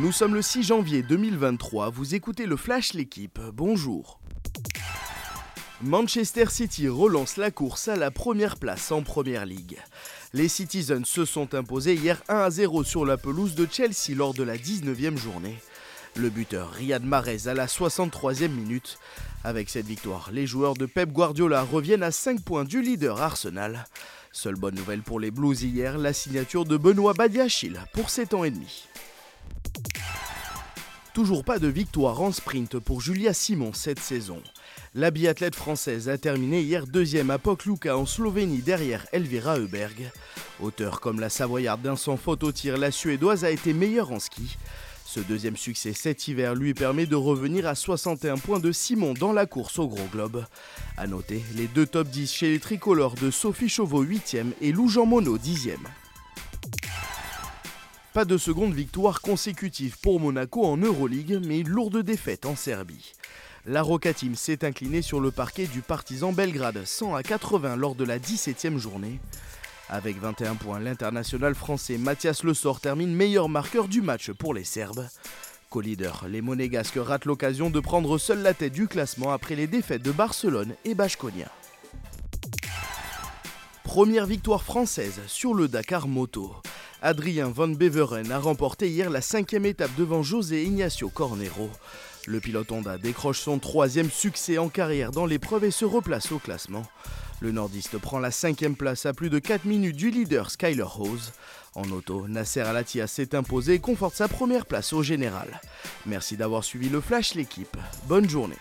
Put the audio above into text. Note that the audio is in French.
Nous sommes le 6 janvier 2023, vous écoutez le Flash L'équipe, bonjour. Manchester City relance la course à la première place en Première Ligue. Les Citizens se sont imposés hier 1 à 0 sur la pelouse de Chelsea lors de la 19e journée. Le buteur Riyad Mahrez à la 63e minute. Avec cette victoire, les joueurs de Pep Guardiola reviennent à 5 points du leader Arsenal. Seule bonne nouvelle pour les Blues hier, la signature de Benoît Badiachil pour 7 ans et demi. Toujours pas de victoire en sprint pour Julia Simon cette saison. La biathlète française a terminé hier deuxième à Pokluka en Slovénie derrière Elvira Heuberg. Auteur comme la Savoyarde d'un sans faute au tir, la Suédoise a été meilleure en ski. Ce deuxième succès cet hiver lui permet de revenir à 61 points de Simon dans la course au Gros Globe. A noter les deux top 10 chez les tricolores de Sophie Chauveau 8e et Lou Jean Monod 10e. Pas de seconde victoire consécutive pour Monaco en Euroleague, mais une lourde défaite en Serbie. La Roca Team s'est inclinée sur le parquet du Partizan Belgrade 100 à 80 lors de la 17e journée. Avec 21 points, l'international français Mathias Le Sort termine meilleur marqueur du match pour les Serbes. Co-leader, les Monégasques ratent l'occasion de prendre seule la tête du classement après les défaites de Barcelone et Bashkonia. Première victoire française sur le Dakar Moto. Adrien Van Beveren a remporté hier la cinquième étape devant José Ignacio Cornero. Le pilote Honda décroche son troisième succès en carrière dans l'épreuve et se replace au classement. Le nordiste prend la cinquième place à plus de 4 minutes du leader Skyler Hose. En auto, Nasser Alatia s'est imposé et conforte sa première place au général. Merci d'avoir suivi le Flash l'équipe. Bonne journée.